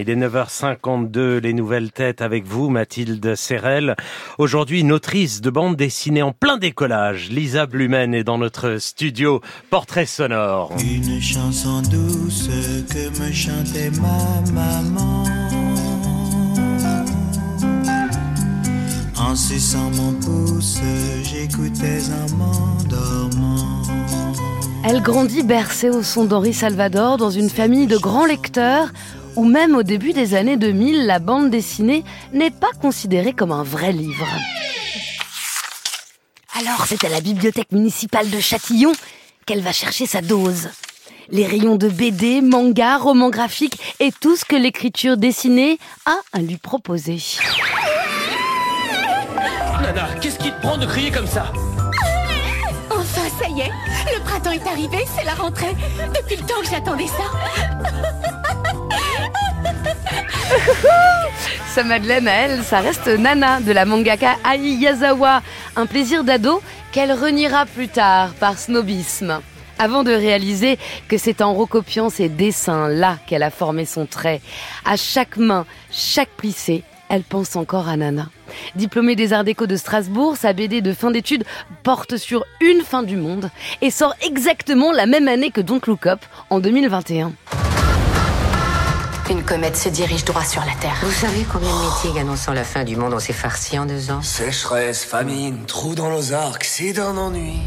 Il est 9h52, les nouvelles têtes avec vous, Mathilde Serrel. Aujourd'hui, une autrice de bande dessinée en plein décollage. Lisa Blumen est dans notre studio Portrait sonore. Une chanson douce que me chantait ma maman. En suçant mon pouce, j'écoutais en m'endormant. Elle grandit bercée au son d'Henri Salvador dans une famille de grands lecteurs où même au début des années 2000, la bande dessinée n'est pas considérée comme un vrai livre. Alors c'est à la bibliothèque municipale de Châtillon qu'elle va chercher sa dose. Les rayons de BD, manga, romans graphiques et tout ce que l'écriture dessinée a à lui proposer. Nana, qu'est-ce qui te prend de crier comme ça? Enfin, ça y est, le printemps est arrivé, c'est la rentrée. Depuis le temps que j'attendais ça. Sa Madeleine à elle, ça reste Nana de la mangaka Ai Yazawa, un plaisir d'ado qu'elle reniera plus tard par snobisme. Avant de réaliser que c'est en recopiant ses dessins là qu'elle a formé son trait. À chaque main, chaque plissé, elle pense encore à Nana. Diplômée des Arts Déco de Strasbourg, sa BD de fin d'études porte sur une fin du monde et sort exactement la même année que Don't Look en 2021. Une comète se dirige droit sur la Terre. Vous savez combien de meetings annonçant la fin du monde on s'est farci en deux ans? Sécheresse, famine, trou dans nos arcs, c'est d'un ennui.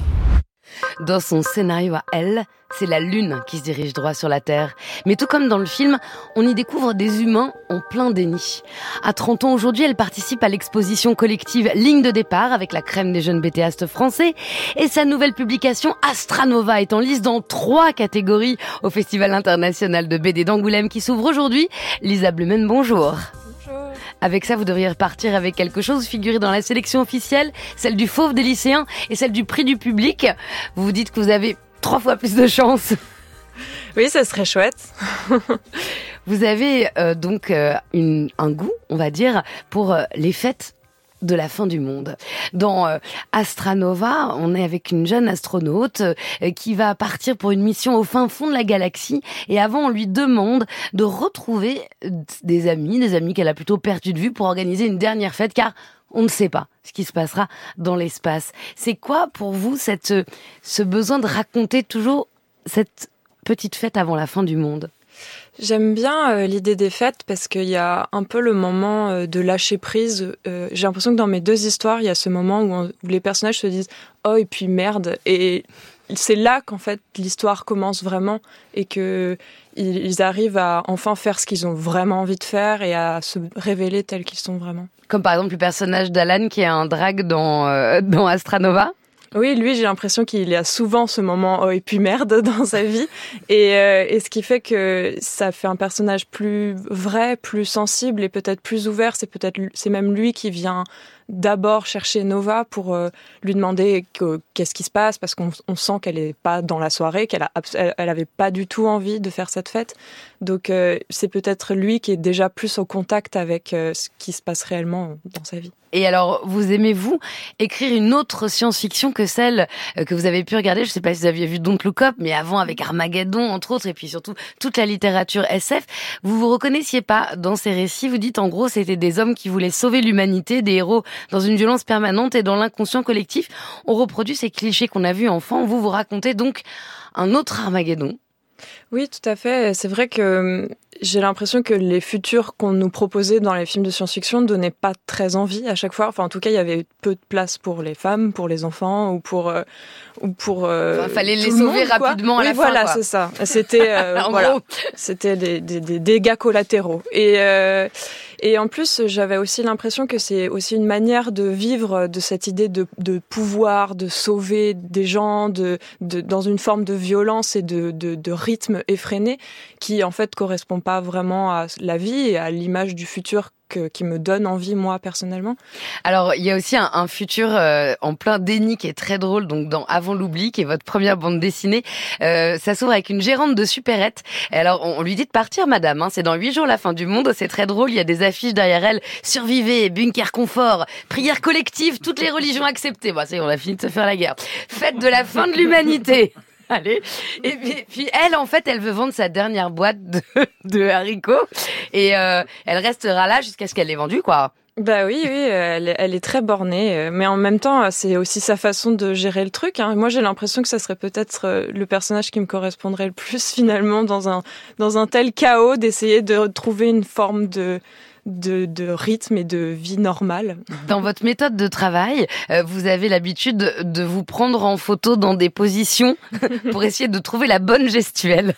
Dans son scénario à elle, c'est la Lune qui se dirige droit sur la Terre. Mais tout comme dans le film, on y découvre des humains en plein déni. À 30 ans aujourd'hui, elle participe à l'exposition collective Ligne de départ avec la crème des jeunes BTastes français. Et sa nouvelle publication Astranova est en liste dans trois catégories au Festival international de BD d'Angoulême qui s'ouvre aujourd'hui. Lisa Blumen, bonjour. Avec ça, vous devriez repartir avec quelque chose, figurer dans la sélection officielle, celle du fauve des lycéens et celle du prix du public. Vous vous dites que vous avez trois fois plus de chance. Oui, ça serait chouette. vous avez euh, donc euh, une, un goût, on va dire, pour euh, les fêtes de la fin du monde. Dans euh, Astranova, on est avec une jeune astronaute euh, qui va partir pour une mission au fin fond de la galaxie et avant on lui demande de retrouver euh, des amis, des amis qu'elle a plutôt perdu de vue pour organiser une dernière fête car on ne sait pas ce qui se passera dans l'espace. C'est quoi pour vous cette, ce besoin de raconter toujours cette petite fête avant la fin du monde? J'aime bien euh, l'idée des fêtes parce qu'il y a un peu le moment euh, de lâcher prise. Euh, J'ai l'impression que dans mes deux histoires, il y a ce moment où, les personnages se disent oh et puis merde et c'est là qu'en fait l'histoire commence vraiment et que ils arrivent à enfin faire ce qu'ils ont vraiment envie de faire et à se révéler tels qu'ils sont vraiment. Comme par exemple le personnage d'Alan qui est un drag dans, dans Astranova. Oui, lui, j'ai l'impression qu'il a souvent ce moment oh et puis merde dans sa vie, et, euh, et ce qui fait que ça fait un personnage plus vrai, plus sensible et peut-être plus ouvert. C'est peut-être c'est même lui qui vient d'abord chercher Nova pour euh, lui demander qu'est-ce qui se passe parce qu'on on sent qu'elle est pas dans la soirée, qu'elle a, elle, pas du tout envie de faire cette fête. Donc euh, c'est peut-être lui qui est déjà plus au contact avec euh, ce qui se passe réellement dans sa vie. Et alors, vous aimez-vous écrire une autre science-fiction que celle que vous avez pu regarder? Je sais pas si vous aviez vu Don't Look Up, mais avant avec Armageddon, entre autres, et puis surtout toute la littérature SF. Vous vous reconnaissiez pas dans ces récits? Vous dites en gros, c'était des hommes qui voulaient sauver l'humanité, des héros dans une violence permanente et dans l'inconscient collectif. On reproduit ces clichés qu'on a vus enfant. Vous vous racontez donc un autre Armageddon. Oui, tout à fait. C'est vrai que j'ai l'impression que les futurs qu'on nous proposait dans les films de science-fiction ne donnaient pas très envie à chaque fois. Enfin, en tout cas, il y avait peu de place pour les femmes, pour les enfants ou pour euh, ou pour. Euh, enfin, fallait les sauver monde, rapidement à la oui, fin. Voilà, c'est ça. C'était euh, voilà, c'était des, des, des, dégâts collatéraux. Et euh, et en plus, j'avais aussi l'impression que c'est aussi une manière de vivre de cette idée de, de pouvoir, de sauver des gens, de, de dans une forme de violence et de, de, de rythme effréné qui en fait correspond pas vraiment à la vie et à l'image du futur que, qui me donne envie moi personnellement. Alors il y a aussi un, un futur euh, en plein déni qui est très drôle donc dans Avant l'oubli qui est votre première bande dessinée. Euh, ça s'ouvre avec une gérante de supérette. Et alors on, on, lui dit de partir madame, hein, c'est dans huit jours la fin du monde, c'est très drôle, il y a des affiches derrière elle, survivez, bunker confort, prière collective, toutes les religions acceptées. Bon, c'est on a fini de se faire la guerre. Fête de la fin de l'humanité. Allez. Et puis, elle, en fait, elle veut vendre sa dernière boîte de, haricots et euh, elle restera là jusqu'à ce qu'elle l'ait vendue, quoi. Bah oui, oui, elle, elle, est très bornée, euh, mais en même temps, c'est aussi sa façon de gérer le truc. Hein. Moi, j'ai l'impression que ça serait peut-être euh, le personnage qui me correspondrait le plus finalement dans un dans un tel chaos, d'essayer de trouver une forme de de, de, rythme et de vie normale. Dans votre méthode de travail, euh, vous avez l'habitude de vous prendre en photo dans des positions pour essayer de trouver la bonne gestuelle.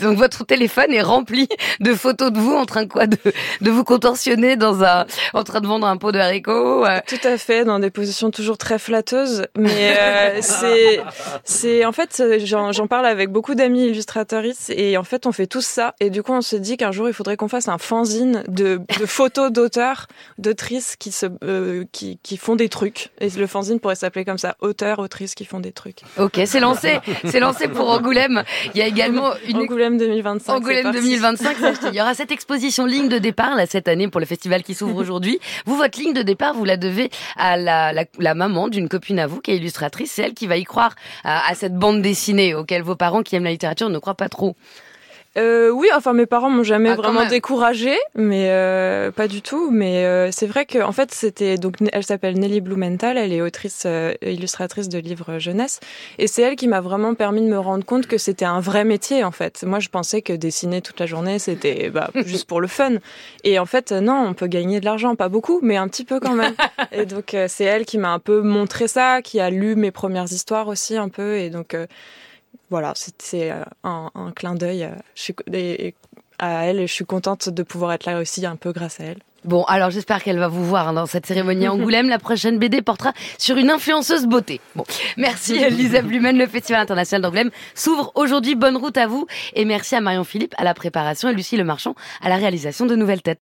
Donc votre téléphone est rempli de photos de vous en train de quoi de, de vous contorsionner dans un en train de vendre un pot de haricots. Euh. Tout à fait, dans des positions toujours très flatteuses. Mais euh, c'est c'est en fait j'en parle avec beaucoup d'amis illustratrices et en fait on fait tous ça et du coup on se dit qu'un jour il faudrait qu'on fasse un fanzine de de photos d'auteurs, d'autrices qui se, euh, qui, qui font des trucs. Et le fanzine pourrait s'appeler comme ça, auteurs, autrices qui font des trucs. Ok, c'est lancé, c'est lancé pour Angoulême. Il y a également une Angoulême 2025. Angoulême 2025. Il y aura cette exposition ligne de départ là cette année pour le festival qui s'ouvre aujourd'hui. Vous, votre ligne de départ, vous la devez à la, la, la maman d'une copine à vous qui est illustratrice. C'est elle qui va y croire à, à cette bande dessinée auquel vos parents qui aiment la littérature ne croient pas trop. Euh, oui, enfin mes parents m'ont jamais ah, vraiment découragée, mais euh, pas du tout. Mais euh, c'est vrai que en fait c'était donc elle s'appelle Nelly Blumenthal, elle est autrice euh, illustratrice de livres jeunesse, et c'est elle qui m'a vraiment permis de me rendre compte que c'était un vrai métier en fait. Moi je pensais que dessiner toute la journée c'était bah, juste pour le fun, et en fait non, on peut gagner de l'argent, pas beaucoup, mais un petit peu quand même. et donc c'est elle qui m'a un peu montré ça, qui a lu mes premières histoires aussi un peu, et donc voilà, c'est euh, un, un, clin d'œil euh, à elle et je suis contente de pouvoir être là aussi un peu grâce à elle. Bon, alors j'espère qu'elle va vous voir hein, dans cette cérémonie à Angoulême. La prochaine BD portera sur une influenceuse beauté. Bon, merci Lisa Blumen. Le Festival international d'Angoulême s'ouvre aujourd'hui. Bonne route à vous et merci à Marion Philippe à la préparation et Lucie Le Marchand à la réalisation de Nouvelles Têtes.